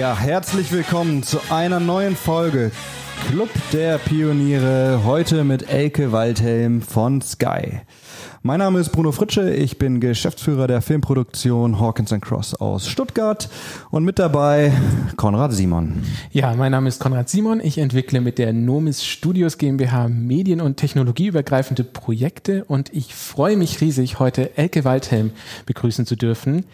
Ja, herzlich willkommen zu einer neuen Folge Club der Pioniere. Heute mit Elke Waldhelm von Sky. Mein Name ist Bruno Fritsche, ich bin Geschäftsführer der Filmproduktion Hawkins Cross aus Stuttgart und mit dabei Konrad Simon. Ja, mein Name ist Konrad Simon, ich entwickle mit der Nomis Studios GmbH medien- und technologieübergreifende Projekte und ich freue mich riesig, heute Elke Waldhelm begrüßen zu dürfen.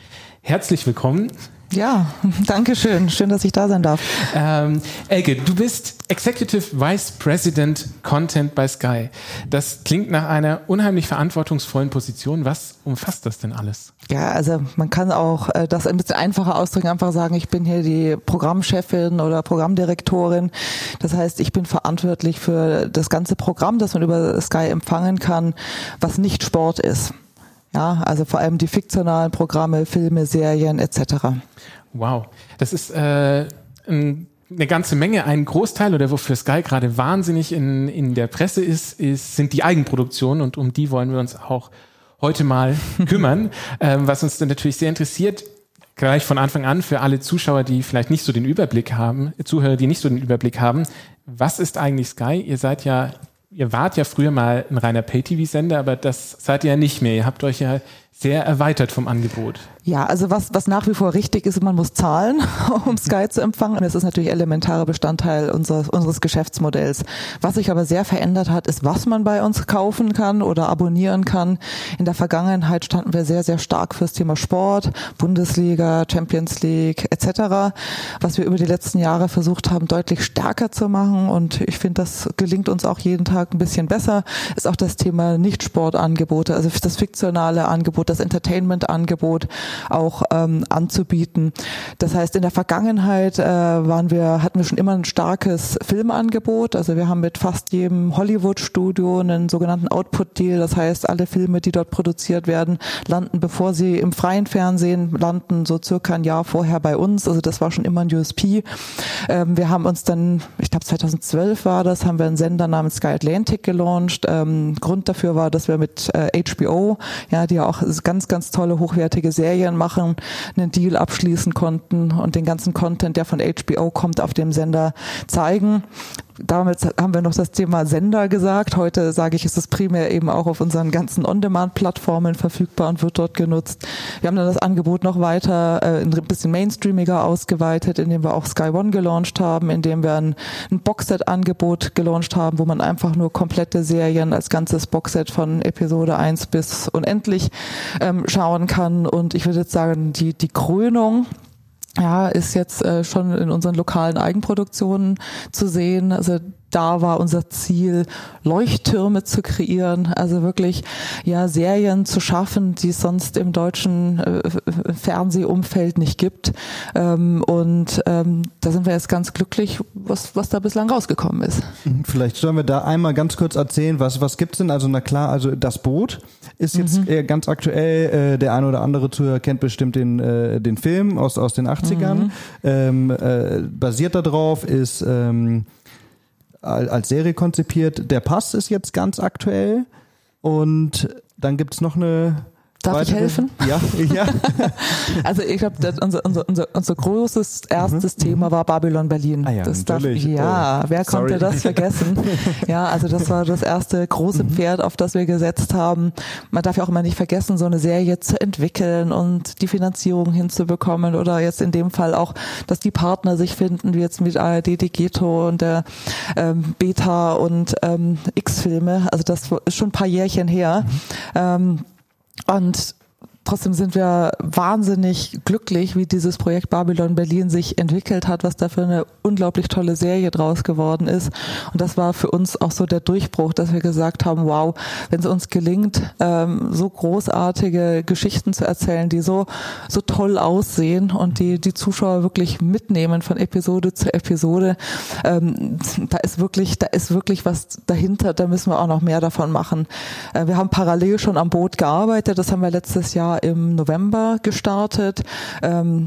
Herzlich willkommen. Ja, danke schön. Schön, dass ich da sein darf. Ähm, Elke, du bist Executive Vice President Content bei Sky. Das klingt nach einer unheimlich verantwortungsvollen Position. Was umfasst das denn alles? Ja, also man kann auch äh, das ein bisschen einfacher ausdrücken, einfach sagen, ich bin hier die Programmchefin oder Programmdirektorin. Das heißt, ich bin verantwortlich für das ganze Programm, das man über Sky empfangen kann, was nicht Sport ist. Ja, also vor allem die fiktionalen Programme, Filme, Serien etc. Wow, das ist äh, ein eine ganze Menge. Ein Großteil oder wofür Sky gerade wahnsinnig in, in der Presse ist, ist, sind die Eigenproduktionen und um die wollen wir uns auch heute mal kümmern. ähm, was uns dann natürlich sehr interessiert, gleich von Anfang an für alle Zuschauer, die vielleicht nicht so den Überblick haben, Zuhörer, die nicht so den Überblick haben, was ist eigentlich Sky? Ihr seid ja ihr wart ja früher mal ein reiner Pay-TV-Sender, aber das seid ihr ja nicht mehr. Ihr habt euch ja sehr erweitert vom Angebot. Ja, also was, was nach wie vor richtig ist, man muss zahlen, um Sky zu empfangen. Und das ist natürlich elementarer Bestandteil unseres, unseres Geschäftsmodells. Was sich aber sehr verändert hat, ist, was man bei uns kaufen kann oder abonnieren kann. In der Vergangenheit standen wir sehr, sehr stark fürs Thema Sport, Bundesliga, Champions League etc., was wir über die letzten Jahre versucht haben, deutlich stärker zu machen. Und ich finde, das gelingt uns auch jeden Tag ein bisschen besser. Ist auch das Thema Nicht-Sportangebote, also das fiktionale Angebot, das Entertainment-Angebot auch ähm, anzubieten. Das heißt, in der Vergangenheit äh, waren wir, hatten wir schon immer ein starkes Filmangebot. Also wir haben mit fast jedem Hollywood-Studio einen sogenannten Output-Deal. Das heißt, alle Filme, die dort produziert werden, landen, bevor sie im freien Fernsehen landen, so circa ein Jahr vorher bei uns. Also das war schon immer ein USP. Ähm, wir haben uns dann, ich glaube 2012 war das, haben wir einen Sender namens Sky Atlantic gelauncht. Ähm, Grund dafür war, dass wir mit äh, HBO, ja, die ja auch ganz, ganz tolle, hochwertige Serien machen, einen Deal abschließen konnten und den ganzen Content, der von HBO kommt, auf dem Sender zeigen. Damals haben wir noch das Thema Sender gesagt. Heute sage ich, ist es primär eben auch auf unseren ganzen On-Demand-Plattformen verfügbar und wird dort genutzt. Wir haben dann das Angebot noch weiter äh, ein bisschen mainstreamiger ausgeweitet, indem wir auch Sky One gelauncht haben, indem wir ein, ein Boxset-Angebot gelauncht haben, wo man einfach nur komplette Serien als ganzes Boxset von Episode 1 bis unendlich ähm, schauen kann. Und ich würde jetzt sagen, die, die Krönung ja, ist jetzt äh, schon in unseren lokalen Eigenproduktionen zu sehen. Also da war unser Ziel, Leuchttürme zu kreieren, also wirklich ja Serien zu schaffen, die es sonst im deutschen äh, Fernsehumfeld nicht gibt. Ähm, und ähm, da sind wir jetzt ganz glücklich, was, was da bislang rausgekommen ist. Mhm, vielleicht sollen wir da einmal ganz kurz erzählen, was, was gibt's denn? Also na klar, also das Boot ist jetzt mhm. ganz aktuell, äh, der eine oder andere Zuhörer kennt bestimmt den, äh, den Film aus, aus den 80ern. Mhm. Ähm, äh, basiert darauf ist ähm, als Serie konzipiert. Der Pass ist jetzt ganz aktuell. Und dann gibt es noch eine Darf ich helfen? Ja, ja. also ich glaube, unser, unser, unser, unser großes erstes mhm. Thema war Babylon Berlin. Ah ja, das. Darf, ja, oh, wer sorry. konnte das vergessen? ja, also das war das erste große mhm. Pferd, auf das wir gesetzt haben. Man darf ja auch immer nicht vergessen, so eine Serie zu entwickeln und die Finanzierung hinzubekommen oder jetzt in dem Fall auch, dass die Partner sich finden, wie jetzt mit ARD Digeto und der ähm, Beta und ähm, X-Filme. Also das ist schon ein paar Jährchen her. Mhm. Ähm, und trotzdem sind wir wahnsinnig glücklich, wie dieses Projekt Babylon Berlin sich entwickelt hat, was da für eine unglaublich tolle Serie draus geworden ist. Und das war für uns auch so der Durchbruch, dass wir gesagt haben, wow, wenn es uns gelingt, ähm, so großartige Geschichten zu erzählen, die so, so toll aussehen und die die Zuschauer wirklich mitnehmen von Episode zu Episode, ähm, da ist wirklich, da ist wirklich was dahinter, da müssen wir auch noch mehr davon machen. Äh, wir haben parallel schon am Boot gearbeitet, das haben wir letztes Jahr im November gestartet. Ähm,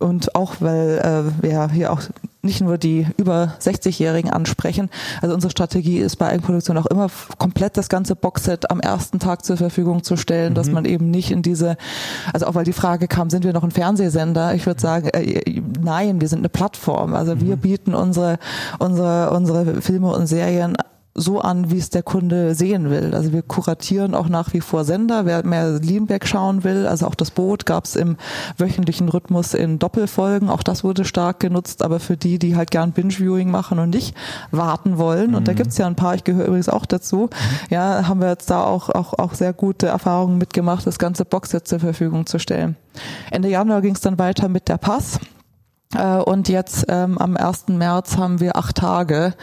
und auch weil äh, wir hier auch nicht nur die über 60-Jährigen ansprechen. Also unsere Strategie ist bei Eigenproduktion auch immer komplett das ganze Boxset am ersten Tag zur Verfügung zu stellen, mhm. dass man eben nicht in diese, also auch weil die Frage kam, sind wir noch ein Fernsehsender? Ich würde sagen, äh, nein, wir sind eine Plattform. Also wir mhm. bieten unsere, unsere, unsere Filme und Serien so an, wie es der Kunde sehen will. Also wir kuratieren auch nach wie vor Sender. Wer mehr Leanback schauen will, also auch das Boot gab es im wöchentlichen Rhythmus in Doppelfolgen. Auch das wurde stark genutzt, aber für die, die halt gern Binge-Viewing machen und nicht warten wollen, mhm. und da mhm. gibt's ja ein paar, ich gehöre übrigens auch dazu, mhm. ja, haben wir jetzt da auch, auch, auch sehr gute Erfahrungen mitgemacht, das ganze Boxset zur Verfügung zu stellen. Ende Januar ging es dann weiter mit der Pass. Äh, und jetzt ähm, am 1. März haben wir acht Tage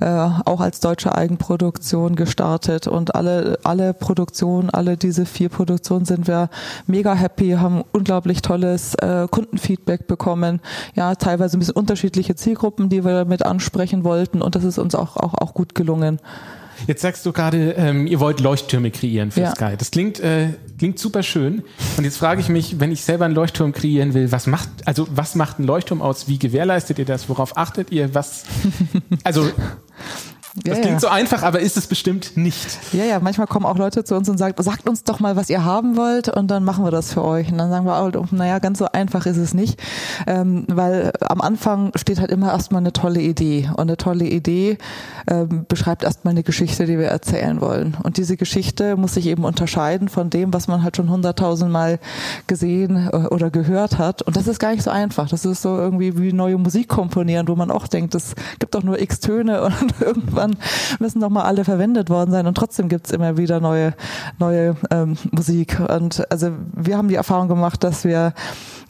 äh, auch als deutsche Eigenproduktion gestartet und alle alle Produktionen, alle diese vier Produktionen sind wir mega happy, haben unglaublich tolles äh, Kundenfeedback bekommen, ja teilweise ein bisschen unterschiedliche Zielgruppen, die wir mit ansprechen wollten und das ist uns auch auch auch gut gelungen. Jetzt sagst du gerade, ähm, ihr wollt Leuchttürme kreieren für ja. Sky. Das klingt, äh, klingt super schön. Und jetzt frage ich mich, wenn ich selber einen Leuchtturm kreieren will, was macht, also was macht ein Leuchtturm aus? Wie gewährleistet ihr das? Worauf achtet ihr? Was, also, das ja, klingt ja. so einfach, aber ist es bestimmt nicht. Ja, ja, manchmal kommen auch Leute zu uns und sagen, sagt uns doch mal, was ihr haben wollt und dann machen wir das für euch. Und dann sagen wir, oh, naja, ganz so einfach ist es nicht, ähm, weil am Anfang steht halt immer erstmal eine tolle Idee und eine tolle Idee ähm, beschreibt erstmal eine Geschichte, die wir erzählen wollen. Und diese Geschichte muss sich eben unterscheiden von dem, was man halt schon hunderttausendmal gesehen äh, oder gehört hat. Und das ist gar nicht so einfach. Das ist so irgendwie wie neue Musik komponieren, wo man auch denkt, es gibt doch nur x Töne und irgendwann irgendwann müssen doch mal alle verwendet worden sein und trotzdem gibt's immer wieder neue, neue ähm, Musik. Und also wir haben die Erfahrung gemacht, dass wir,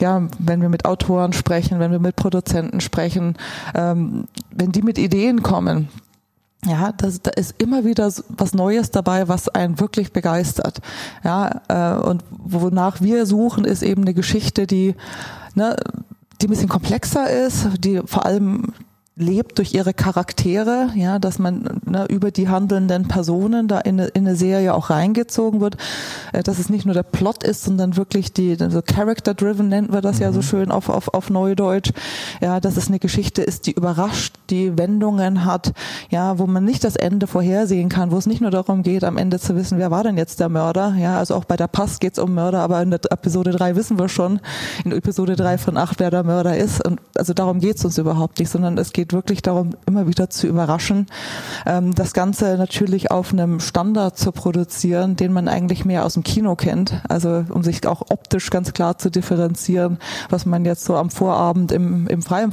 ja, wenn wir mit Autoren sprechen, wenn wir mit Produzenten sprechen, ähm, wenn die mit Ideen kommen, ja, das, da ist immer wieder was Neues dabei, was einen wirklich begeistert. Ja, äh, und wonach wir suchen, ist eben eine Geschichte, die, ne, die ein bisschen komplexer ist, die vor allem lebt durch ihre Charaktere, ja, dass man ne, über die handelnden Personen da in eine, in eine Serie auch reingezogen wird, äh, dass es nicht nur der Plot ist, sondern wirklich die so Character-driven nennt wir das mhm. ja so mhm. schön auf, auf, auf Neudeutsch, ja, dass es eine Geschichte ist, die überrascht, die Wendungen hat, ja, wo man nicht das Ende vorhersehen kann, wo es nicht nur darum geht, am Ende zu wissen, wer war denn jetzt der Mörder, ja, also auch bei der Pass geht es um Mörder, aber in der Episode 3 wissen wir schon, in Episode 3 von 8, wer der Mörder ist und also darum geht es uns überhaupt nicht, sondern es geht geht wirklich darum, immer wieder zu überraschen. Ähm, das Ganze natürlich auf einem Standard zu produzieren, den man eigentlich mehr aus dem Kino kennt. Also um sich auch optisch ganz klar zu differenzieren, was man jetzt so am Vorabend im, im frei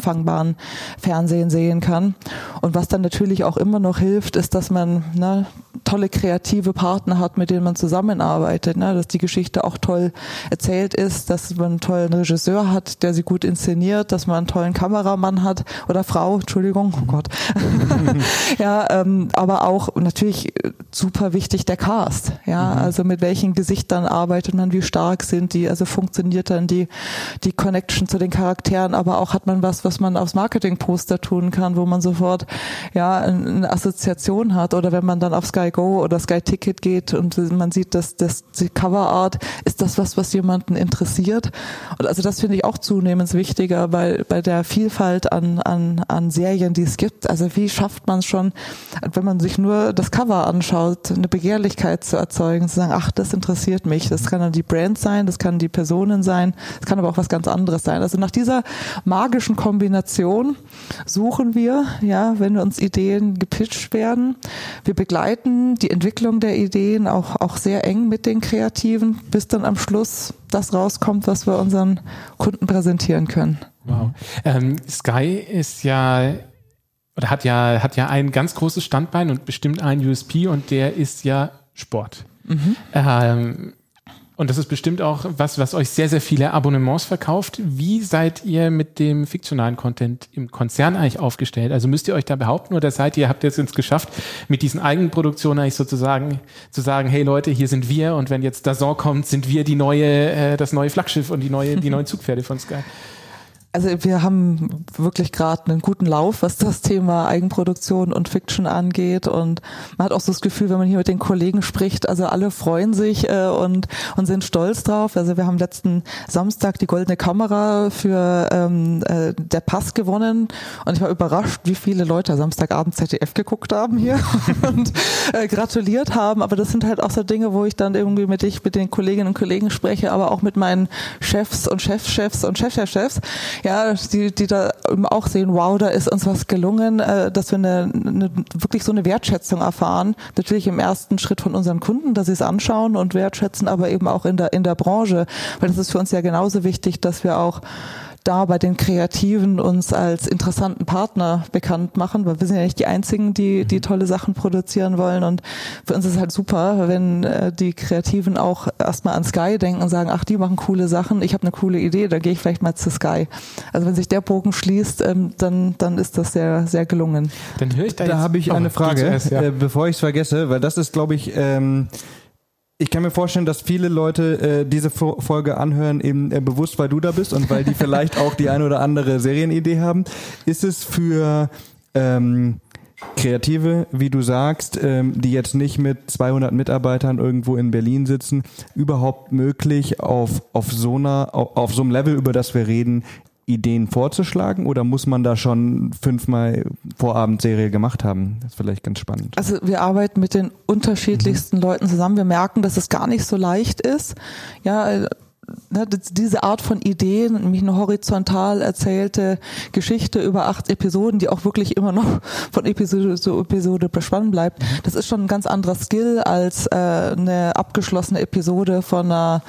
Fernsehen sehen kann. Und was dann natürlich auch immer noch hilft, ist, dass man ne, tolle kreative Partner hat, mit denen man zusammenarbeitet, ne, dass die Geschichte auch toll erzählt ist, dass man einen tollen Regisseur hat, der sie gut inszeniert, dass man einen tollen Kameramann hat oder Frau, Entschuldigung, oh Gott. ja, ähm, aber auch natürlich super wichtig der Cast. Ja, mhm. also mit welchen Gesichtern arbeitet man, wie stark sind die, also funktioniert dann die, die Connection zu den Charakteren, aber auch hat man was, was man aufs Marketingposter tun kann, wo man sofort ja eine Assoziation hat oder wenn man dann auf Sky Go oder Sky Ticket geht und man sieht, dass das die Coverart ist das was, was jemanden interessiert. Und also das finde ich auch zunehmend wichtiger, weil bei der Vielfalt an, an, an Serien, die es gibt. Also wie schafft man es schon, wenn man sich nur das Cover anschaut, eine Begehrlichkeit zu erzeugen, zu sagen, ach, das interessiert mich. Das kann dann die Brand sein, das kann die Personen sein, das kann aber auch was ganz anderes sein. Also nach dieser magischen Kombination suchen wir, ja, wenn uns Ideen gepitcht werden. Wir begleiten die Entwicklung der Ideen auch, auch sehr eng mit den Kreativen, bis dann am Schluss das rauskommt, was wir unseren Kunden präsentieren können. Wow. Ähm, Sky ist ja oder hat ja hat ja ein ganz großes Standbein und bestimmt ein USP und der ist ja Sport. Mhm. Ähm, und das ist bestimmt auch was, was euch sehr, sehr viele Abonnements verkauft. Wie seid ihr mit dem fiktionalen Content im Konzern eigentlich aufgestellt? Also müsst ihr euch da behaupten oder seid ihr, habt ihr es geschafft, mit diesen Eigenproduktionen eigentlich sozusagen zu sagen, hey Leute, hier sind wir und wenn jetzt Dazon kommt, sind wir die neue, äh, das neue Flaggschiff und die neue, die neuen Zugpferde von Sky? Also wir haben wirklich gerade einen guten Lauf, was das Thema Eigenproduktion und Fiction angeht. Und man hat auch so das Gefühl, wenn man hier mit den Kollegen spricht, also alle freuen sich äh, und, und sind stolz drauf. Also wir haben letzten Samstag die goldene Kamera für ähm, äh, der Pass gewonnen und ich war überrascht, wie viele Leute Samstagabend ZDF geguckt haben hier und äh, gratuliert haben. Aber das sind halt auch so Dinge, wo ich dann irgendwie mit ich mit den Kolleginnen und Kollegen spreche, aber auch mit meinen Chefs und Chefchefs und Chefchefchefs, ja, die, die da auch sehen, wow, da ist uns was gelungen, äh, dass wir eine, eine, wirklich so eine Wertschätzung erfahren. Natürlich im ersten Schritt von unseren Kunden, dass sie es anschauen und wertschätzen, aber eben auch in der, in der Branche, weil das ist für uns ja genauso wichtig, dass wir auch da bei den Kreativen uns als interessanten Partner bekannt machen, weil wir sind ja nicht die einzigen, die, die mhm. tolle Sachen produzieren wollen. Und für uns ist es halt super, wenn äh, die Kreativen auch erstmal an Sky denken und sagen, ach, die machen coole Sachen, ich habe eine coole Idee, da gehe ich vielleicht mal zu Sky. Also wenn sich der Bogen schließt, ähm, dann, dann ist das sehr, sehr gelungen. Dann höre ich da, da habe ich eine Frage, zuerst, ja. äh, bevor ich es vergesse, weil das ist, glaube ich, ähm, ich kann mir vorstellen, dass viele Leute äh, diese Folge anhören, eben äh, bewusst, weil du da bist und weil die vielleicht auch die eine oder andere Serienidee haben. Ist es für ähm, Kreative, wie du sagst, ähm, die jetzt nicht mit 200 Mitarbeitern irgendwo in Berlin sitzen, überhaupt möglich auf, auf so einer, auf, auf so einem Level, über das wir reden, Ideen vorzuschlagen oder muss man da schon fünfmal Vorabendserie gemacht haben? Das ist vielleicht ganz spannend. Also wir arbeiten mit den unterschiedlichsten mhm. Leuten zusammen. Wir merken, dass es gar nicht so leicht ist. Ja, ne, diese Art von Ideen, nämlich eine horizontal erzählte Geschichte über acht Episoden, die auch wirklich immer noch von Episode zu Episode bespannt bleibt, mhm. das ist schon ein ganz anderer Skill als äh, eine abgeschlossene Episode von einer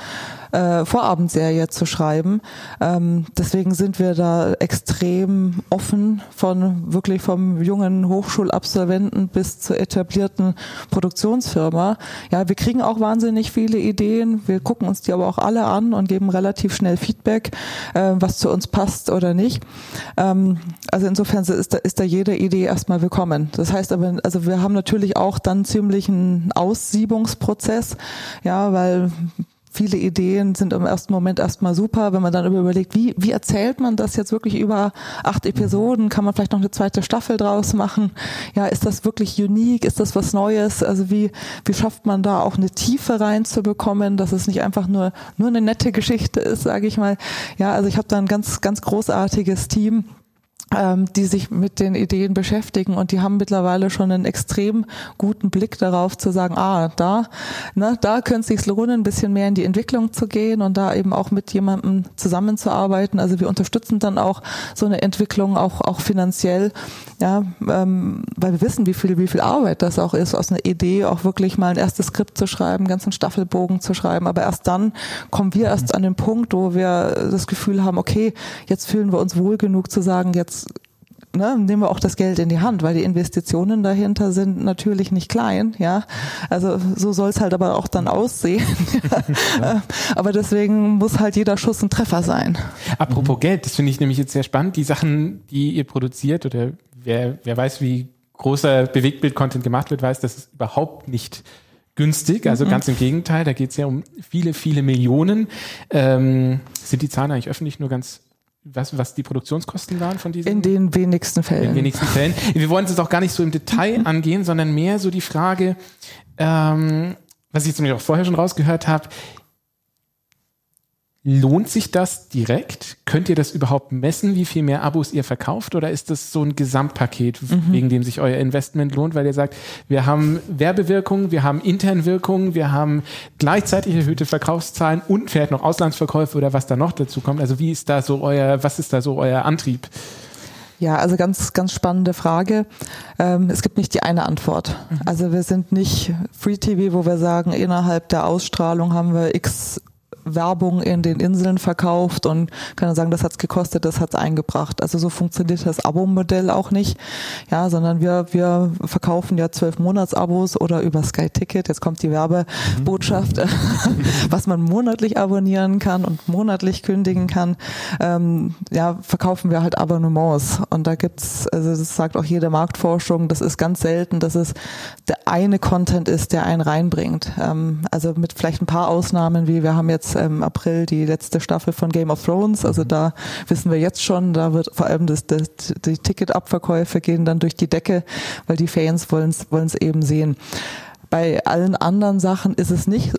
äh, Vorabendserie zu schreiben. Ähm, deswegen sind wir da extrem offen von wirklich vom jungen Hochschulabsolventen bis zur etablierten Produktionsfirma. Ja, wir kriegen auch wahnsinnig viele Ideen. Wir gucken uns die aber auch alle an und geben relativ schnell Feedback, äh, was zu uns passt oder nicht. Ähm, also insofern ist da, ist da jede Idee erstmal willkommen. Das heißt aber, also wir haben natürlich auch dann ziemlich einen Aussiebungsprozess, ja, weil viele Ideen sind im ersten Moment erstmal super, wenn man dann überlegt, wie, wie erzählt man das jetzt wirklich über acht Episoden? Kann man vielleicht noch eine zweite Staffel draus machen? Ja, ist das wirklich unique? Ist das was Neues? Also wie, wie schafft man da auch eine Tiefe reinzubekommen, dass es nicht einfach nur, nur eine nette Geschichte ist, sage ich mal. Ja, also ich habe da ein ganz, ganz großartiges Team die sich mit den Ideen beschäftigen und die haben mittlerweile schon einen extrem guten Blick darauf zu sagen, ah, da, ne, da könnte es sich lohnen, ein bisschen mehr in die Entwicklung zu gehen und da eben auch mit jemandem zusammenzuarbeiten. Also wir unterstützen dann auch so eine Entwicklung auch auch finanziell, ja, ähm, weil wir wissen, wie viel wie viel Arbeit das auch ist, aus einer Idee auch wirklich mal ein erstes Skript zu schreiben, ganzen Staffelbogen zu schreiben. Aber erst dann kommen wir erst an den Punkt, wo wir das Gefühl haben, okay, jetzt fühlen wir uns wohl genug zu sagen, jetzt ne, nehmen wir auch das Geld in die Hand, weil die Investitionen dahinter sind natürlich nicht klein, ja. Also so soll es halt aber auch dann aussehen. ja. Aber deswegen muss halt jeder Schuss ein Treffer sein. Apropos mhm. Geld, das finde ich nämlich jetzt sehr spannend. Die Sachen, die ihr produziert oder wer, wer weiß, wie großer Bewegtbild-Content gemacht wird, weiß, das ist überhaupt nicht günstig. Also mhm. ganz im Gegenteil, da geht es ja um viele, viele Millionen. Ähm, sind die Zahlen eigentlich öffentlich nur ganz was, was die Produktionskosten waren von diesen? In den wenigsten Fällen. In den wenigsten Fällen. Wir wollen es jetzt auch gar nicht so im Detail angehen, sondern mehr so die Frage, ähm, was ich jetzt nämlich auch vorher schon rausgehört habe, Lohnt sich das direkt? Könnt ihr das überhaupt messen, wie viel mehr Abos ihr verkauft? Oder ist das so ein Gesamtpaket, mhm. wegen dem sich euer Investment lohnt? Weil ihr sagt, wir haben Werbewirkung, wir haben Internwirkung, wir haben gleichzeitig erhöhte Verkaufszahlen und vielleicht noch Auslandsverkäufe oder was da noch dazu kommt. Also wie ist da so euer, was ist da so euer Antrieb? Ja, also ganz, ganz spannende Frage. Ähm, es gibt nicht die eine Antwort. Mhm. Also wir sind nicht Free TV, wo wir sagen, innerhalb der Ausstrahlung haben wir x Werbung in den Inseln verkauft und kann dann sagen, das hat's gekostet, das hat's eingebracht. Also so funktioniert das Abo-Modell auch nicht, ja, sondern wir wir verkaufen ja zwölf Monats-Abos oder über Sky Ticket. Jetzt kommt die Werbebotschaft, mhm. was man monatlich abonnieren kann und monatlich kündigen kann. Ähm, ja, verkaufen wir halt Abonnements und da gibt's, also das sagt auch jede Marktforschung, das ist ganz selten, dass es der eine Content ist, der einen reinbringt. Ähm, also mit vielleicht ein paar Ausnahmen, wie wir haben jetzt jetzt im April die letzte Staffel von Game of Thrones. Also da wissen wir jetzt schon, da wird vor allem das, das, die Ticketabverkäufe gehen dann durch die Decke, weil die Fans wollen es eben sehen. Bei allen anderen Sachen ist es nicht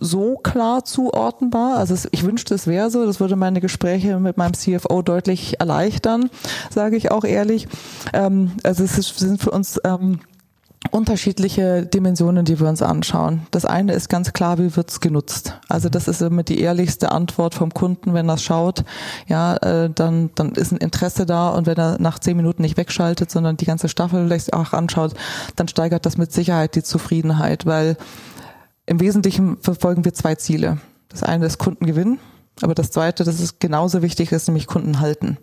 so klar zuordnenbar. Also es, ich wünschte, es wäre so. Das würde meine Gespräche mit meinem CFO deutlich erleichtern, sage ich auch ehrlich. Ähm, also es ist, sind für uns ähm, unterschiedliche Dimensionen, die wir uns anschauen. Das eine ist ganz klar, wie wird's genutzt? Also das ist immer die ehrlichste Antwort vom Kunden, wenn er schaut, ja, äh, dann, dann ist ein Interesse da und wenn er nach zehn Minuten nicht wegschaltet, sondern die ganze Staffel vielleicht auch anschaut, dann steigert das mit Sicherheit die Zufriedenheit, weil im Wesentlichen verfolgen wir zwei Ziele. Das eine ist Kundengewinn, aber das zweite, das ist genauso wichtig, ist nämlich Kunden halten.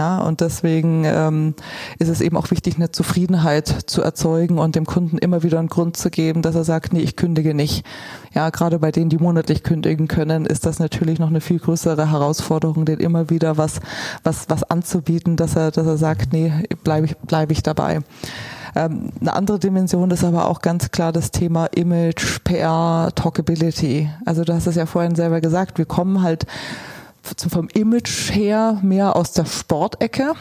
Ja, und deswegen ähm, ist es eben auch wichtig, eine Zufriedenheit zu erzeugen und dem Kunden immer wieder einen Grund zu geben, dass er sagt, nee, ich kündige nicht. Ja, gerade bei denen, die monatlich kündigen können, ist das natürlich noch eine viel größere Herausforderung, den immer wieder was, was, was anzubieten, dass er, dass er sagt, nee, bleibe ich, bleib ich dabei. Ähm, eine andere Dimension ist aber auch ganz klar das Thema Image, PR, Talkability. Also du hast es ja vorhin selber gesagt, wir kommen halt vom Image her mehr aus der Sportecke.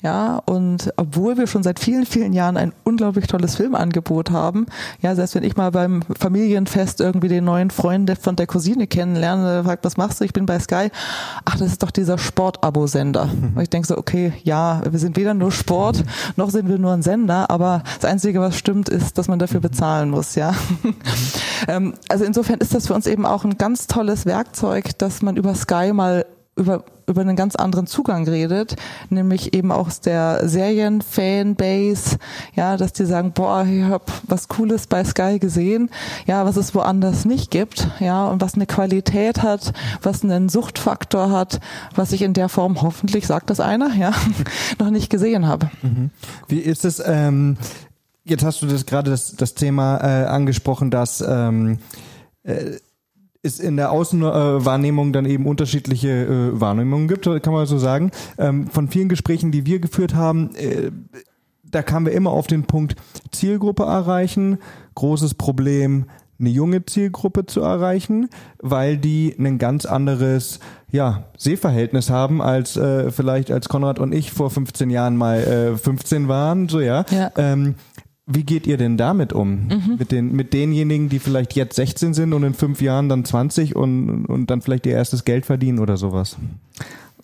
Ja, und obwohl wir schon seit vielen, vielen Jahren ein unglaublich tolles Filmangebot haben, ja, selbst wenn ich mal beim Familienfest irgendwie den neuen Freund von der Cousine kennenlerne, fragt, was machst du? Ich bin bei Sky. Ach, das ist doch dieser Sport-Abo-Sender. Und ich denke so, okay, ja, wir sind weder nur Sport, noch sind wir nur ein Sender, aber das Einzige, was stimmt, ist, dass man dafür bezahlen muss, ja. Ähm, also insofern ist das für uns eben auch ein ganz tolles Werkzeug, dass man über Sky mal über, über einen ganz anderen Zugang redet, nämlich eben aus der Serien-Fanbase, ja, dass die sagen, boah, ich hab was Cooles bei Sky gesehen, ja, was es woanders nicht gibt, ja, und was eine Qualität hat, was einen Suchtfaktor hat, was ich in der Form hoffentlich, sagt das einer, ja, noch nicht gesehen habe. Mhm. Wie ist es, ähm, jetzt hast du das gerade das, das Thema äh, angesprochen, dass ähm, äh, es in der Außenwahrnehmung dann eben unterschiedliche äh, Wahrnehmungen gibt, kann man so sagen. Ähm, von vielen Gesprächen, die wir geführt haben, äh, da kamen wir immer auf den Punkt Zielgruppe erreichen, großes Problem, eine junge Zielgruppe zu erreichen, weil die ein ganz anderes ja, Sehverhältnis haben, als äh, vielleicht als Konrad und ich vor 15 Jahren mal äh, 15 waren, so ja. ja. Ähm, wie geht ihr denn damit um? Mhm. Mit, den, mit denjenigen, die vielleicht jetzt 16 sind und in fünf Jahren dann 20 und, und dann vielleicht ihr erstes Geld verdienen oder sowas?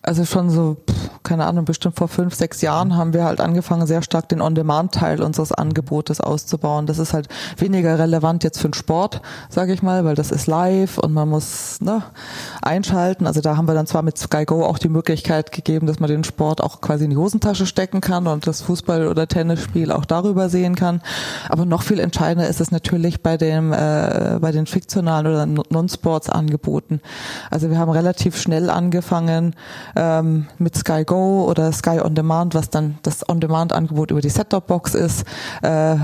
Also schon so keine Ahnung, bestimmt vor fünf, sechs Jahren haben wir halt angefangen, sehr stark den On-Demand-Teil unseres Angebotes auszubauen. Das ist halt weniger relevant jetzt für den Sport, sage ich mal, weil das ist live und man muss ne, einschalten. Also da haben wir dann zwar mit Sky Go auch die Möglichkeit gegeben, dass man den Sport auch quasi in die Hosentasche stecken kann und das Fußball- oder Tennisspiel auch darüber sehen kann. Aber noch viel entscheidender ist es natürlich bei dem äh, bei den fiktionalen oder Non-Sports-Angeboten. Also wir haben relativ schnell angefangen ähm, mit Sky Go oder Sky On Demand, was dann das On Demand Angebot über die Set-Top-Box ist, äh,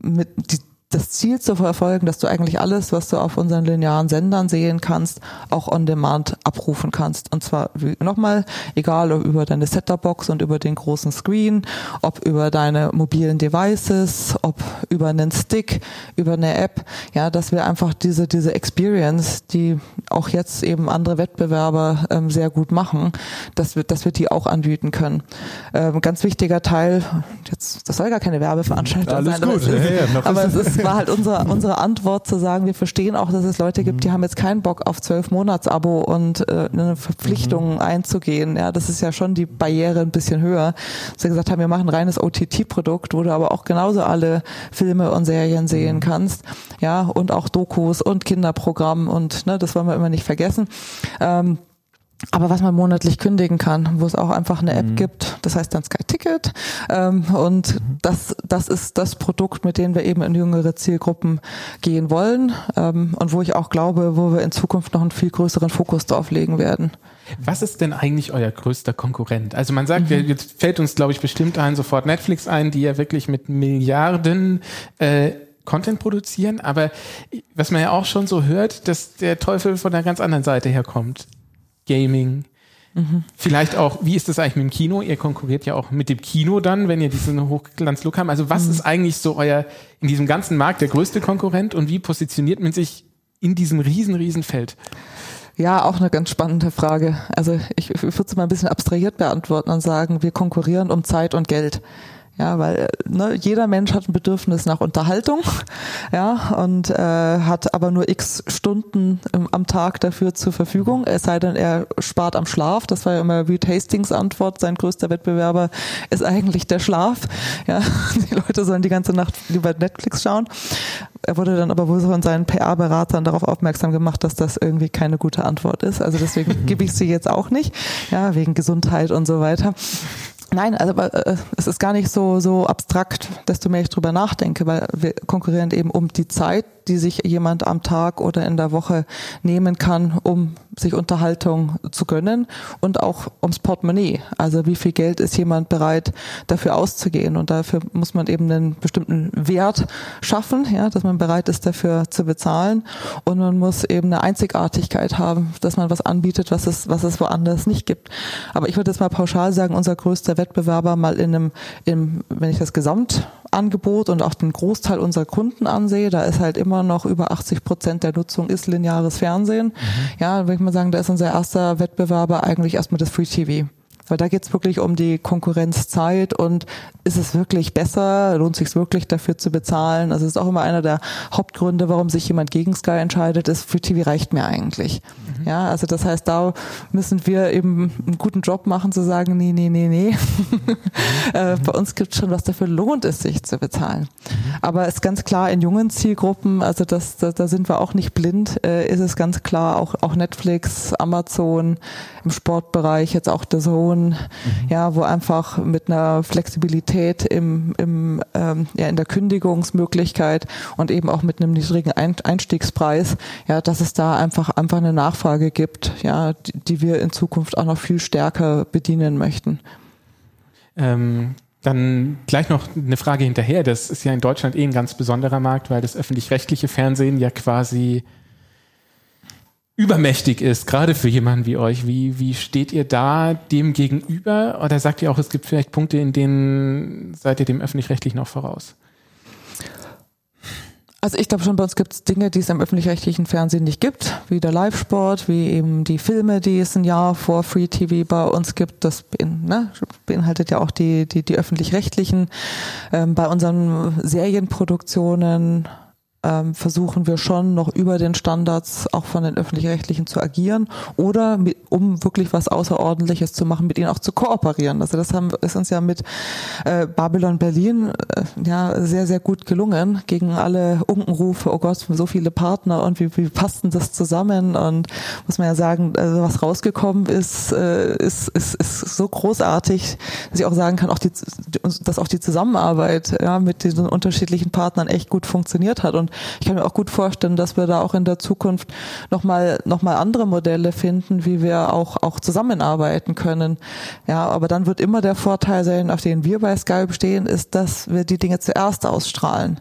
mit die das Ziel zu verfolgen, dass du eigentlich alles, was du auf unseren linearen Sendern sehen kannst, auch on demand abrufen kannst. Und zwar nochmal, egal ob über deine Setup-Box und über den großen Screen, ob über deine mobilen Devices, ob über einen Stick, über eine App, ja, dass wir einfach diese, diese Experience, die auch jetzt eben andere Wettbewerber ähm, sehr gut machen, dass wir, dass wir die auch anbieten können. Ähm, ganz wichtiger Teil, jetzt, das soll gar keine Werbeveranstaltung Alles sein, gut. aber, es ist, ja, ja, aber es ist war halt unsere, unsere Antwort zu sagen, wir verstehen auch, dass es Leute gibt, die haben jetzt keinen Bock auf zwölf Monats-Abo und äh, eine Verpflichtung mhm. einzugehen. Ja, das ist ja schon die Barriere ein bisschen höher. Dass wir gesagt haben, wir machen ein reines OTT-Produkt, wo du aber auch genauso alle Filme und Serien sehen mhm. kannst. Ja, und auch Dokus und Kinderprogramm und ne, das wollen wir immer nicht vergessen. Ähm, aber was man monatlich kündigen kann, wo es auch einfach eine App mhm. gibt, das heißt dann Sky Ticket. Ähm, und mhm. das, das ist das Produkt, mit dem wir eben in jüngere Zielgruppen gehen wollen ähm, und wo ich auch glaube, wo wir in Zukunft noch einen viel größeren Fokus drauf legen werden. Was ist denn eigentlich euer größter Konkurrent? Also man sagt, mhm. jetzt fällt uns, glaube ich, bestimmt ein, sofort Netflix ein, die ja wirklich mit Milliarden äh, Content produzieren, aber was man ja auch schon so hört, dass der Teufel von einer ganz anderen Seite herkommt. Gaming. Mhm. Vielleicht auch, wie ist das eigentlich mit dem Kino? Ihr konkurriert ja auch mit dem Kino dann, wenn ihr diesen Hochglanzlook habt. Also was mhm. ist eigentlich so euer, in diesem ganzen Markt der größte Konkurrent und wie positioniert man sich in diesem riesen, riesen Feld? Ja, auch eine ganz spannende Frage. Also ich, ich würde es mal ein bisschen abstrahiert beantworten und sagen, wir konkurrieren um Zeit und Geld. Ja, weil ne, jeder Mensch hat ein Bedürfnis nach Unterhaltung, ja, und äh, hat aber nur x Stunden im, am Tag dafür zur Verfügung. Es sei denn, er spart am Schlaf. Das war ja immer Reed Hastings Antwort. Sein größter Wettbewerber ist eigentlich der Schlaf. Ja, die Leute sollen die ganze Nacht lieber Netflix schauen. Er wurde dann aber wohl von seinen PR-Beratern darauf aufmerksam gemacht, dass das irgendwie keine gute Antwort ist. Also deswegen gebe ich sie jetzt auch nicht, ja, wegen Gesundheit und so weiter. Nein, also äh, es ist gar nicht so so abstrakt, desto mehr ich drüber nachdenke, weil wir konkurrieren eben um die Zeit, die sich jemand am Tag oder in der Woche nehmen kann, um sich Unterhaltung zu gönnen und auch ums Portemonnaie. Also wie viel Geld ist jemand bereit dafür auszugehen und dafür muss man eben einen bestimmten Wert schaffen, ja, dass man bereit ist dafür zu bezahlen und man muss eben eine Einzigartigkeit haben, dass man was anbietet, was es was es woanders nicht gibt. Aber ich würde jetzt mal pauschal sagen, unser größter Wettbewerber mal in einem, im, wenn ich das Gesamtangebot und auch den Großteil unserer Kunden ansehe, da ist halt immer noch über 80 Prozent der Nutzung ist lineares Fernsehen. Mhm. Ja, würde ich mal sagen, da ist unser erster Wettbewerber eigentlich erstmal das Free TV. Weil da geht's wirklich um die Konkurrenzzeit und ist es wirklich besser, lohnt sich wirklich dafür zu bezahlen? Also es ist auch immer einer der Hauptgründe, warum sich jemand gegen Sky entscheidet, ist, Free TV reicht mir eigentlich. Mhm. Ja, also das heißt, da müssen wir eben einen guten Job machen, zu sagen, nee, nee, nee, nee. Mhm. äh, bei uns gibt schon, was dafür lohnt es, sich zu bezahlen. Mhm. Aber es ist ganz klar, in jungen Zielgruppen, also das, da, da sind wir auch nicht blind, äh, ist es ganz klar, auch, auch Netflix, Amazon, im Sportbereich, jetzt auch der Sohn, mhm. ja, wo einfach mit einer Flexibilität im, im, ähm, ja, in der Kündigungsmöglichkeit und eben auch mit einem niedrigen Einstiegspreis, ja, dass es da einfach einfach eine Nachfrage gibt, ja, die, die wir in Zukunft auch noch viel stärker bedienen möchten. Ähm, dann gleich noch eine Frage hinterher. Das ist ja in Deutschland eh ein ganz besonderer Markt, weil das öffentlich-rechtliche Fernsehen ja quasi übermächtig ist, gerade für jemanden wie euch. Wie, wie steht ihr da dem gegenüber? Oder sagt ihr auch, es gibt vielleicht Punkte, in denen seid ihr dem öffentlich-rechtlichen auch voraus? Also ich glaube schon, bei uns gibt es Dinge, die es im öffentlich-rechtlichen Fernsehen nicht gibt, wie der Live-Sport, wie eben die Filme, die es ein Jahr vor Free TV bei uns gibt. Das ne, beinhaltet ja auch die, die, die öffentlich-rechtlichen. Ähm, bei unseren Serienproduktionen ähm, versuchen wir schon noch über den Standards auch von den öffentlich-rechtlichen zu agieren oder mit, um wirklich was Außerordentliches zu machen, mit ihnen auch zu kooperieren. Also das haben, ist uns ja mit äh, Babylon Berlin äh, ja sehr, sehr gut gelungen gegen alle Unkenrufe, oh Gott, so viele Partner und wie, wie passt denn das zusammen? Und muss man ja sagen, also was rausgekommen ist, äh, ist, ist, ist so großartig, dass ich auch sagen kann, auch die, dass auch die Zusammenarbeit ja, mit diesen unterschiedlichen Partnern echt gut funktioniert hat. Und ich kann mir auch gut vorstellen, dass wir da auch in der Zukunft nochmal noch mal andere Modelle finden, wie wir auch, auch zusammenarbeiten können. Ja, aber dann wird immer der Vorteil sein, auf den wir bei Skype stehen, ist, dass wir die Dinge zuerst ausstrahlen.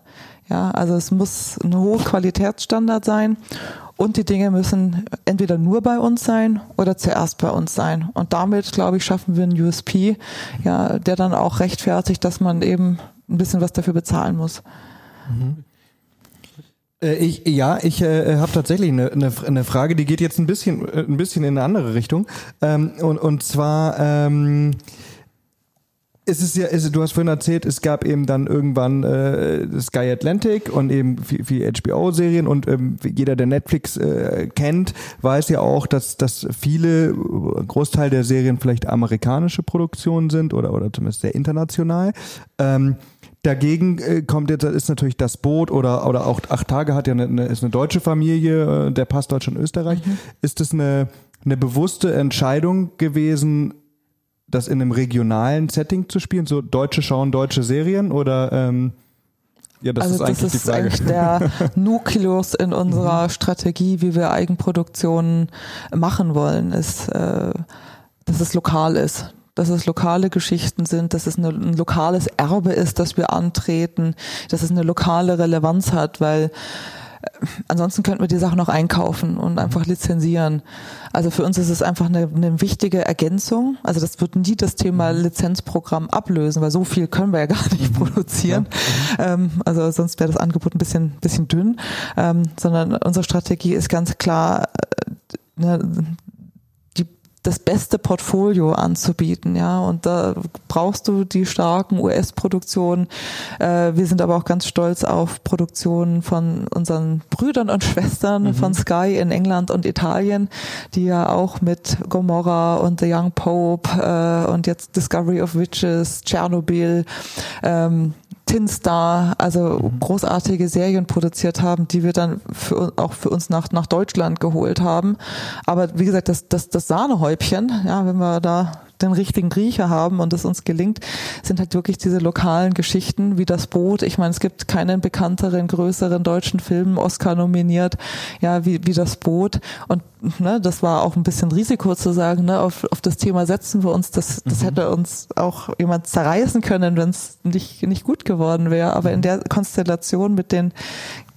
Ja, also es muss ein hoher Qualitätsstandard sein und die Dinge müssen entweder nur bei uns sein oder zuerst bei uns sein. Und damit, glaube ich, schaffen wir einen USP, ja, der dann auch rechtfertigt, dass man eben ein bisschen was dafür bezahlen muss. Mhm. Äh, ich, ja, ich äh, habe tatsächlich eine, eine, eine Frage, die geht jetzt ein bisschen, äh, ein bisschen in eine andere Richtung. Ähm, und, und zwar ähm, ist es ja, ist, du hast vorhin erzählt, es gab eben dann irgendwann äh, Sky Atlantic und eben viel, viel HBO-Serien und ähm, jeder, der Netflix äh, kennt, weiß ja auch, dass, dass viele, Großteil der Serien vielleicht amerikanische Produktionen sind oder, oder zumindest sehr international. Ähm, Dagegen äh, kommt jetzt ist natürlich das Boot oder oder auch acht Tage hat ja eine, eine ist eine deutsche Familie, äh, der passt Deutschland und Österreich. Mhm. Ist es eine eine bewusste Entscheidung gewesen, das in einem regionalen Setting zu spielen? So Deutsche schauen deutsche Serien oder ähm, ja, das also ist eigentlich das ist die Frage. eigentlich der Nukleus in unserer mhm. Strategie, wie wir Eigenproduktionen machen wollen, ist, äh, dass es lokal ist dass es lokale Geschichten sind, dass es eine, ein lokales Erbe ist, das wir antreten, dass es eine lokale Relevanz hat, weil ansonsten könnten wir die Sachen noch einkaufen und einfach lizenzieren. Also für uns ist es einfach eine, eine wichtige Ergänzung. Also das wird nie das Thema mhm. Lizenzprogramm ablösen, weil so viel können wir ja gar nicht mhm. produzieren. Ja. Mhm. Ähm, also sonst wäre das Angebot ein bisschen, bisschen dünn. Ähm, sondern unsere Strategie ist ganz klar, äh, ne, das beste Portfolio anzubieten, ja. Und da brauchst du die starken US-Produktionen. Äh, wir sind aber auch ganz stolz auf Produktionen von unseren Brüdern und Schwestern mhm. von Sky in England und Italien, die ja auch mit Gomorra und The Young Pope äh, und jetzt Discovery of Witches, Tschernobyl, ähm, Tin Star, also mhm. großartige Serien produziert haben, die wir dann für, auch für uns nach, nach Deutschland geholt haben. Aber wie gesagt, das, das, das Sahnehäubchen, ja, wenn wir da den richtigen Griecher haben und es uns gelingt, sind halt wirklich diese lokalen Geschichten wie das Boot. Ich meine, es gibt keinen bekannteren, größeren deutschen Film Oscar nominiert, ja, wie, wie das Boot. Und ne, das war auch ein bisschen Risiko zu sagen, ne, auf, auf das Thema setzen wir uns. Das, das mhm. hätte uns auch jemand zerreißen können, wenn es nicht, nicht gut geworden wäre. Aber in der Konstellation mit den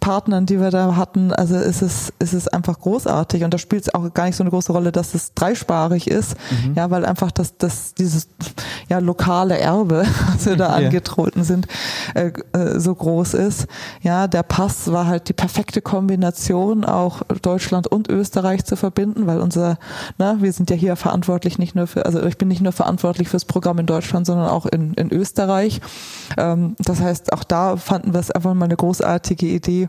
Partnern, die wir da hatten, also ist es, ist es einfach großartig und da spielt es auch gar nicht so eine große Rolle, dass es dreisprachig ist, mhm. ja, weil einfach das, das, dieses, ja, lokale Erbe, was wir da ja. angetreten sind, äh, äh, so groß ist. Ja, der Pass war halt die perfekte Kombination, auch Deutschland und Österreich zu verbinden, weil unser, na, wir sind ja hier verantwortlich nicht nur für, also ich bin nicht nur verantwortlich fürs Programm in Deutschland, sondern auch in, in Österreich. Ähm, das heißt, auch da fanden wir es einfach mal eine großartige Idee,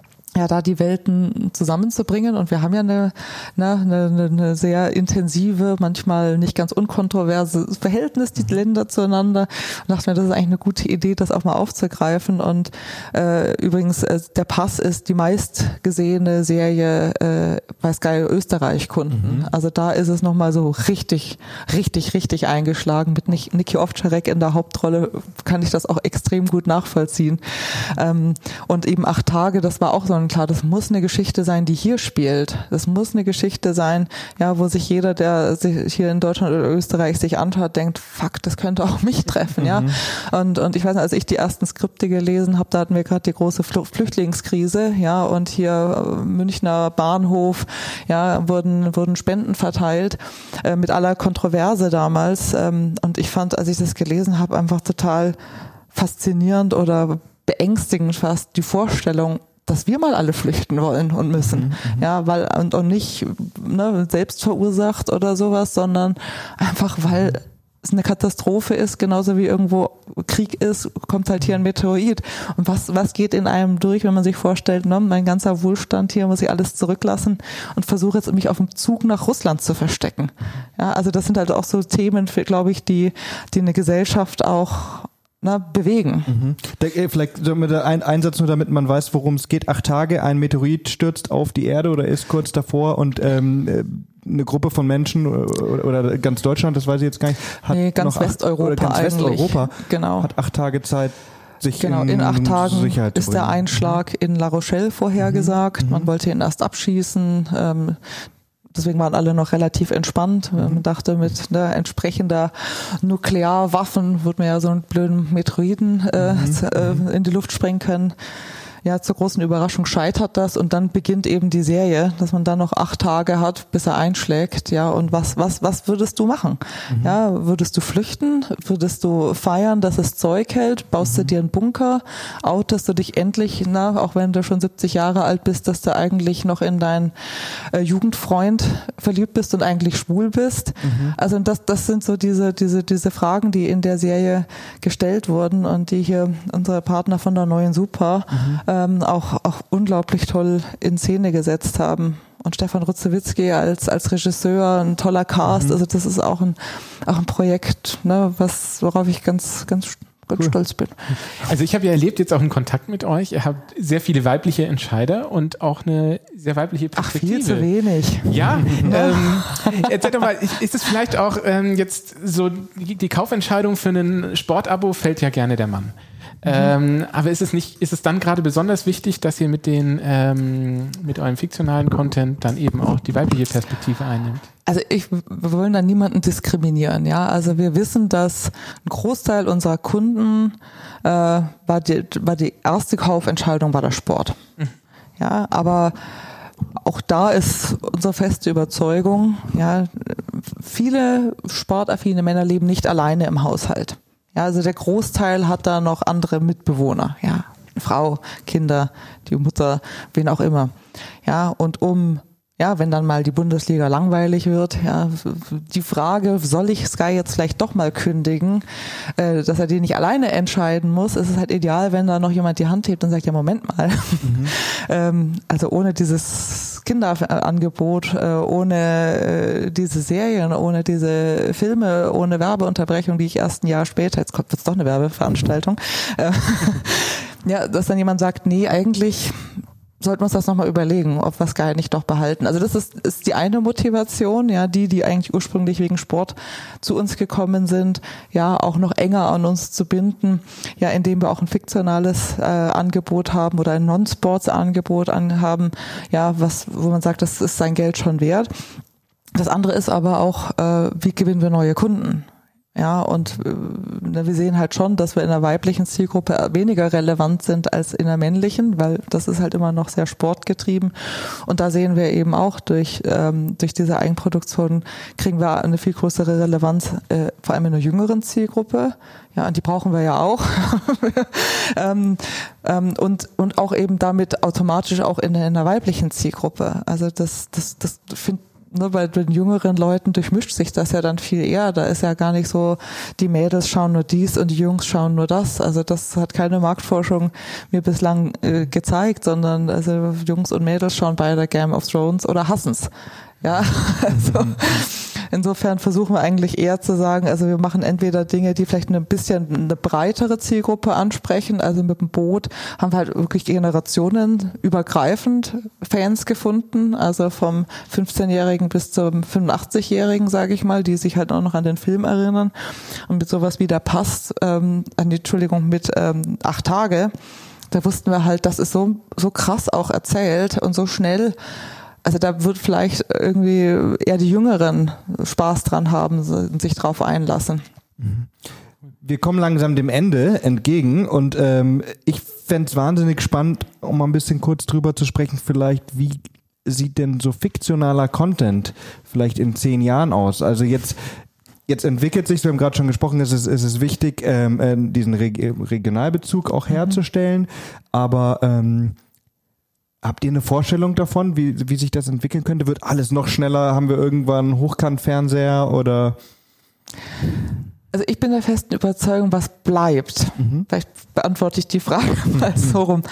ja, da die Welten zusammenzubringen. Und wir haben ja eine, ne, eine, eine sehr intensive, manchmal nicht ganz unkontroverse Verhältnis, die Länder zueinander. Und dachte mir, das ist eigentlich eine gute Idee, das auch mal aufzugreifen. Und äh, übrigens, äh, der Pass ist die meistgesehene Serie äh, bei Sky Österreich-Kunden. Mhm. Also da ist es nochmal so richtig, richtig, richtig eingeschlagen. Mit Niki Ovtcharek in der Hauptrolle kann ich das auch extrem gut nachvollziehen. Ähm, und eben acht Tage, das war auch so ein klar, das muss eine Geschichte sein, die hier spielt. Das muss eine Geschichte sein, ja, wo sich jeder, der sich hier in Deutschland oder Österreich sich anschaut, denkt, fuck, das könnte auch mich treffen, mhm. ja. Und, und ich weiß nicht, als ich die ersten Skripte gelesen habe, da hatten wir gerade die große Flüchtlingskrise, ja, und hier äh, Münchner Bahnhof, ja, wurden, wurden Spenden verteilt, äh, mit aller Kontroverse damals. Ähm, und ich fand, als ich das gelesen habe, einfach total faszinierend oder beängstigend fast die Vorstellung, dass wir mal alle flüchten wollen und müssen. Mhm, mhm, ja, weil und, und nicht ne, selbst verursacht oder sowas, sondern einfach weil es eine Katastrophe ist, genauso wie irgendwo Krieg ist, kommt halt hier ein Meteorit. Und was, was geht in einem durch, wenn man sich vorstellt, ne, mein ganzer Wohlstand hier muss ich alles zurücklassen und versuche jetzt mich auf dem Zug nach Russland zu verstecken. Ja, also das sind halt auch so Themen, glaube ich, die, die eine Gesellschaft auch na, bewegen. Mhm. Äh, vielleicht mit ein Einsatz nur, damit man weiß, worum es geht. Acht Tage, ein Meteorit stürzt auf die Erde oder ist kurz davor und ähm, äh, eine Gruppe von Menschen oder, oder ganz Deutschland, das weiß ich jetzt gar nicht, hat nee, ganz noch Westeuropa acht, oder ganz eigentlich. Westeuropa genau. hat acht Tage Zeit, sich genau, in, in acht Tagen ist der Einschlag in La Rochelle vorhergesagt. Mhm. Man wollte ihn erst abschießen. Ähm, deswegen waren alle noch relativ entspannt. Man mhm. dachte, mit ne, entsprechender Nuklearwaffen wird man ja so einen blöden Metroiden äh, mhm. äh, mhm. in die Luft sprengen können ja, zur großen Überraschung scheitert das und dann beginnt eben die Serie, dass man dann noch acht Tage hat, bis er einschlägt, ja, und was, was, was würdest du machen? Mhm. Ja, würdest du flüchten? Würdest du feiern, dass es Zeug hält? Baust mhm. du dir einen Bunker? Outest du dich endlich, na, auch wenn du schon 70 Jahre alt bist, dass du eigentlich noch in deinen äh, Jugendfreund verliebt bist und eigentlich schwul bist? Mhm. Also das, das sind so diese, diese, diese Fragen, die in der Serie gestellt wurden und die hier unsere Partner von der neuen Super mhm ähm, auch, auch unglaublich toll in Szene gesetzt haben. Und Stefan Rutzewitzki als, als Regisseur, ein toller Cast. Mhm. Also das ist auch ein, auch ein Projekt, ne, was, worauf ich ganz, ganz ganz cool. stolz bin. Also ich habe ja erlebt jetzt auch einen Kontakt mit euch. Ihr habt sehr viele weibliche Entscheider und auch eine sehr weibliche Perspektive. Ach, viel zu wenig. Ja. ähm, erzähl doch mal, ist es vielleicht auch ähm, jetzt so, die, die Kaufentscheidung für ein Sportabo fällt ja gerne der Mann. Ähm, aber ist es nicht, ist es dann gerade besonders wichtig, dass ihr mit den, ähm, mit eurem fiktionalen Content dann eben auch die weibliche Perspektive einnimmt? Also ich, wir wollen da niemanden diskriminieren, ja. Also wir wissen, dass ein Großteil unserer Kunden äh, war, die, war die erste Kaufentscheidung war der Sport. Mhm. Ja, aber auch da ist unsere feste Überzeugung, ja, viele sportaffine Männer leben nicht alleine im Haushalt. Ja, also der Großteil hat da noch andere Mitbewohner, ja, Frau, Kinder, die Mutter, wen auch immer. Ja, und um ja, wenn dann mal die Bundesliga langweilig wird, ja, die Frage, soll ich Sky jetzt vielleicht doch mal kündigen, äh, dass er die nicht alleine entscheiden muss, ist es halt ideal, wenn da noch jemand die Hand hebt und sagt, ja, Moment mal. Mhm. ähm, also ohne dieses Kinderangebot, äh, ohne äh, diese Serien, ohne diese Filme, ohne Werbeunterbrechung, die ich erst ein Jahr später, jetzt kommt jetzt doch eine Werbeveranstaltung, äh, ja, dass dann jemand sagt, nee, eigentlich sollten wir uns das nochmal überlegen, ob wir Sky nicht doch behalten. Also das ist, ist die eine Motivation, ja, die, die eigentlich ursprünglich wegen Sport zu uns gekommen sind, ja, auch noch enger an uns zu binden, ja, indem wir auch ein fiktionales äh, Angebot haben oder ein Non-Sports-Angebot haben, ja, was, wo man sagt, das ist sein Geld schon wert. Das andere ist aber auch, äh, wie gewinnen wir neue Kunden? Ja, und äh, wir sehen halt schon, dass wir in der weiblichen Zielgruppe weniger relevant sind als in der männlichen, weil das ist halt immer noch sehr sportgetrieben. Und da sehen wir eben auch durch, ähm, durch diese Eigenproduktion kriegen wir eine viel größere Relevanz, äh, vor allem in der jüngeren Zielgruppe. Ja, und die brauchen wir ja auch. ähm, ähm, und, und auch eben damit automatisch auch in, in der weiblichen Zielgruppe. Also das, das, das finde nur bei den jüngeren Leuten durchmischt sich das ja dann viel eher. Da ist ja gar nicht so, die Mädels schauen nur dies und die Jungs schauen nur das. Also das hat keine Marktforschung mir bislang äh, gezeigt, sondern also Jungs und Mädels schauen beide Game of Thrones oder hassen's. Ja, also insofern versuchen wir eigentlich eher zu sagen, also wir machen entweder Dinge, die vielleicht ein bisschen eine breitere Zielgruppe ansprechen. Also mit dem Boot haben wir halt wirklich generationenübergreifend Fans gefunden, also vom 15-Jährigen bis zum 85-Jährigen, sage ich mal, die sich halt auch noch an den Film erinnern. Und mit sowas wie der Passt, ähm, Entschuldigung, mit ähm, acht Tage, da wussten wir halt, das ist so, so krass auch erzählt und so schnell also da wird vielleicht irgendwie eher die Jüngeren Spaß dran haben und sich drauf einlassen. Mhm. Wir kommen langsam dem Ende entgegen und ähm, ich fände es wahnsinnig spannend, um mal ein bisschen kurz drüber zu sprechen, vielleicht wie sieht denn so fiktionaler Content vielleicht in zehn Jahren aus? Also jetzt Jetzt entwickelt sich, wir haben gerade schon gesprochen, es ist, es ist wichtig, ähm, äh, diesen Re Regionalbezug auch mhm. herzustellen, aber ähm, Habt ihr eine Vorstellung davon, wie, wie sich das entwickeln könnte? Wird alles noch schneller? Haben wir irgendwann Hochkantfernseher oder? Also ich bin der festen Überzeugung, was bleibt. Mhm. Vielleicht beantworte ich die Frage mal so rum.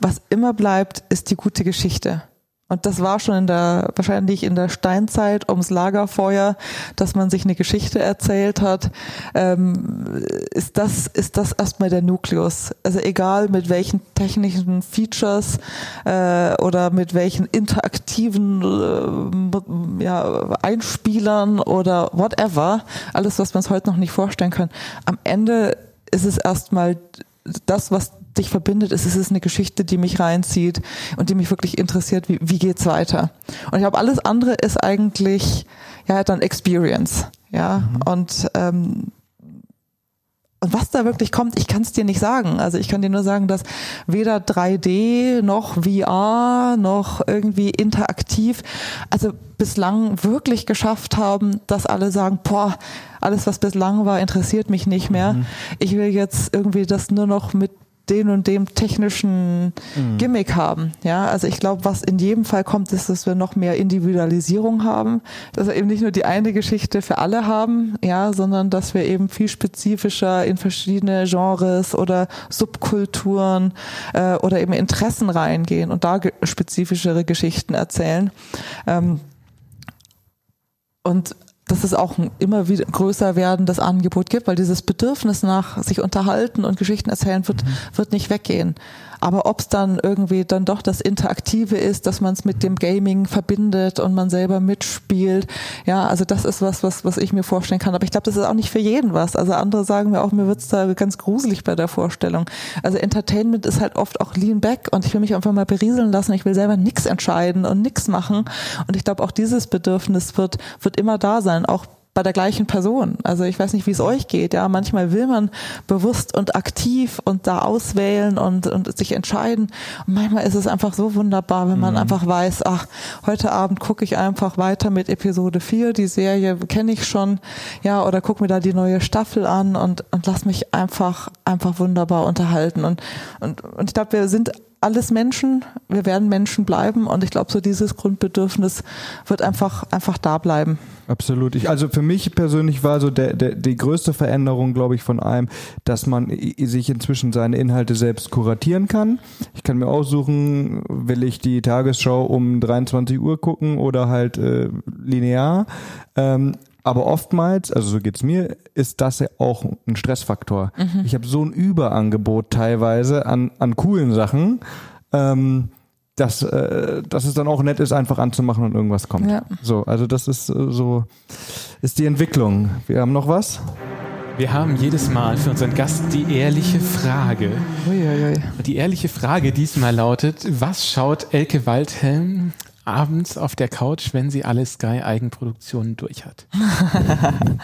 Was immer bleibt, ist die gute Geschichte. Und das war schon in der, wahrscheinlich in der Steinzeit ums Lagerfeuer, dass man sich eine Geschichte erzählt hat. Ähm, ist das, ist das erstmal der Nukleus. Also egal mit welchen technischen Features äh, oder mit welchen interaktiven äh, ja, Einspielern oder whatever, alles, was wir uns heute noch nicht vorstellen können. Am Ende ist es erstmal das, was dich verbindet, ist, es ist eine Geschichte, die mich reinzieht und die mich wirklich interessiert, wie, wie geht's weiter. Und ich glaube, alles andere ist eigentlich ja dann Experience. Ja, mhm. und ähm, und was da wirklich kommt, ich kann es dir nicht sagen. Also ich kann dir nur sagen, dass weder 3D noch VR noch irgendwie interaktiv, also bislang wirklich geschafft haben, dass alle sagen, boah, alles was bislang war, interessiert mich nicht mehr. Mhm. Ich will jetzt irgendwie das nur noch mit den und dem technischen mhm. Gimmick haben. Ja, also ich glaube, was in jedem Fall kommt, ist, dass wir noch mehr Individualisierung haben, dass wir eben nicht nur die eine Geschichte für alle haben, ja, sondern dass wir eben viel spezifischer in verschiedene Genres oder Subkulturen äh, oder eben Interessen reingehen und da spezifischere Geschichten erzählen. Ähm, und dass es auch ein immer wieder größer werdendes Angebot gibt, weil dieses Bedürfnis nach sich unterhalten und Geschichten erzählen wird, mhm. wird nicht weggehen. Aber ob es dann irgendwie dann doch das Interaktive ist, dass man es mit dem Gaming verbindet und man selber mitspielt, ja, also das ist was, was, was ich mir vorstellen kann. Aber ich glaube, das ist auch nicht für jeden was. Also andere sagen mir auch, mir wird's da ganz gruselig bei der Vorstellung. Also Entertainment ist halt oft auch lean back und ich will mich einfach mal berieseln lassen. Ich will selber nichts entscheiden und nichts machen. Und ich glaube, auch dieses Bedürfnis wird, wird immer da sein, auch bei der gleichen Person. Also ich weiß nicht, wie es euch geht. Ja, manchmal will man bewusst und aktiv und da auswählen und, und sich entscheiden. Und manchmal ist es einfach so wunderbar, wenn man mhm. einfach weiß, ach, heute Abend gucke ich einfach weiter mit Episode 4. Die Serie kenne ich schon. Ja, oder guck mir da die neue Staffel an und, und lass mich einfach, einfach wunderbar unterhalten. Und, und, und ich glaube, wir sind alles Menschen, wir werden Menschen bleiben und ich glaube, so dieses Grundbedürfnis wird einfach, einfach da bleiben. Absolut. Ich, also für mich persönlich war so der, der, die größte Veränderung, glaube ich, von allem, dass man sich inzwischen seine Inhalte selbst kuratieren kann. Ich kann mir aussuchen, will ich die Tagesschau um 23 Uhr gucken oder halt äh, linear. Ähm, aber oftmals, also so geht's mir, ist das ja auch ein Stressfaktor. Mhm. Ich habe so ein Überangebot teilweise an, an coolen Sachen, ähm, dass, äh, dass es dann auch nett ist, einfach anzumachen und irgendwas kommt. Ja. So, also das ist äh, so, ist die Entwicklung. Wir haben noch was? Wir haben jedes Mal für unseren Gast die ehrliche Frage. Uiuiui. Die ehrliche Frage diesmal lautet, was schaut Elke Waldhelm abends auf der Couch, wenn sie alle Sky-Eigenproduktionen durch hat?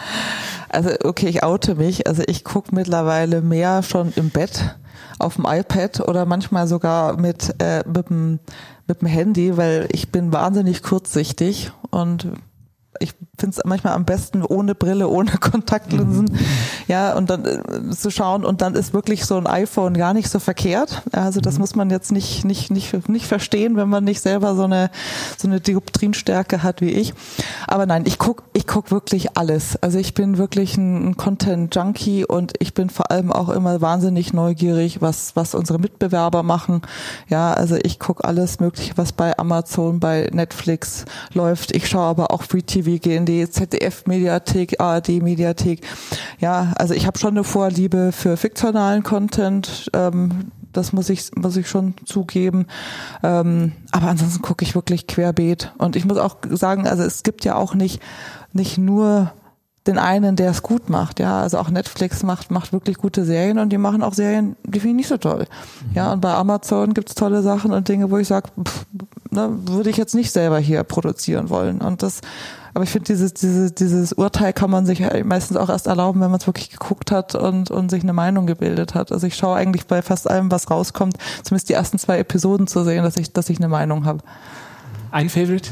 also okay, ich oute mich. Also ich gucke mittlerweile mehr schon im Bett auf dem iPad oder manchmal sogar mit, äh, mit, dem, mit dem Handy, weil ich bin wahnsinnig kurzsichtig und ich finde es manchmal am besten ohne Brille, ohne Kontaktlinsen, mhm. ja, und dann äh, zu schauen und dann ist wirklich so ein iPhone gar nicht so verkehrt. Also das mhm. muss man jetzt nicht, nicht, nicht, nicht verstehen, wenn man nicht selber so eine, so eine Dioptrienstärke hat wie ich. Aber nein, ich guck, ich guck wirklich alles. Also ich bin wirklich ein Content-Junkie und ich bin vor allem auch immer wahnsinnig neugierig, was, was unsere Mitbewerber machen. Ja, also ich guck alles mögliche, was bei Amazon, bei Netflix läuft. Ich schaue aber auch Free TV wie GND, ZDF-Mediathek, ARD-Mediathek. Ja, also ich habe schon eine Vorliebe für fiktionalen Content. Ähm, das muss ich, muss ich schon zugeben. Ähm, aber ansonsten gucke ich wirklich querbeet. Und ich muss auch sagen, also es gibt ja auch nicht, nicht nur den einen, der es gut macht, ja. Also auch Netflix macht, macht wirklich gute Serien und die machen auch Serien, die finde ich nicht so toll. Mhm. Ja, und bei Amazon gibt's tolle Sachen und Dinge, wo ich sage, ne, würde ich jetzt nicht selber hier produzieren wollen. Und das aber ich finde, dieses, dieses, dieses Urteil kann man sich meistens auch erst erlauben, wenn man es wirklich geguckt hat und, und sich eine Meinung gebildet hat. Also ich schaue eigentlich bei fast allem, was rauskommt, zumindest die ersten zwei Episoden zu sehen, dass ich, dass ich eine Meinung habe. Ein Favorite?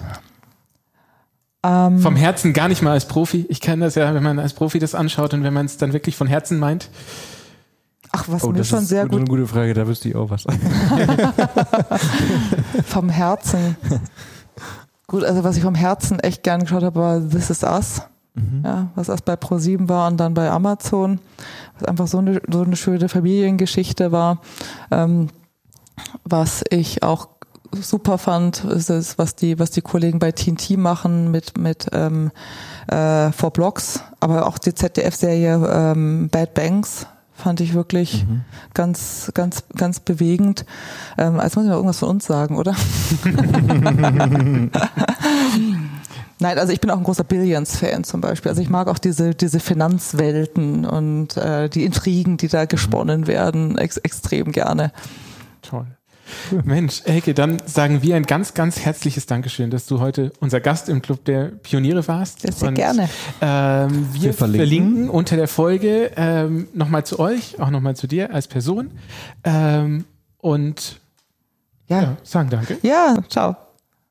Ähm, Vom Herzen gar nicht mal als Profi. Ich kenne das ja, wenn man als Profi das anschaut und wenn man es dann wirklich von Herzen meint. Ach, was oh, mir schon sehr gut. Das ist eine gute Frage, da wüsste ich auch was. Vom Herzen. Gut, also was ich vom Herzen echt gern geschaut habe, war This Is Us. Mhm. Ja, was erst bei Pro7 war und dann bei Amazon, was einfach so eine, so eine schöne Familiengeschichte war. Ähm, was ich auch super fand, ist es, was die, was die Kollegen bei TNT machen mit, mit ähm, äh, Four Blocks, aber auch die ZDF-Serie ähm, Bad Banks fand ich wirklich mhm. ganz, ganz, ganz bewegend. Ähm, als muss ich mal irgendwas von uns sagen, oder? Nein, also ich bin auch ein großer Billions-Fan zum Beispiel. Also ich mag auch diese, diese Finanzwelten und äh, die Intrigen, die da gesponnen werden, ex extrem gerne. Toll. Mensch, Elke, dann sagen wir ein ganz, ganz herzliches Dankeschön, dass du heute unser Gast im Club der Pioniere warst. Sehr, sehr gerne. Ähm, wir, wir verlinken. verlinken. unter der Folge ähm, nochmal zu euch, auch nochmal zu dir als Person. Ähm, und ja. ja, sagen danke. Ja, ciao.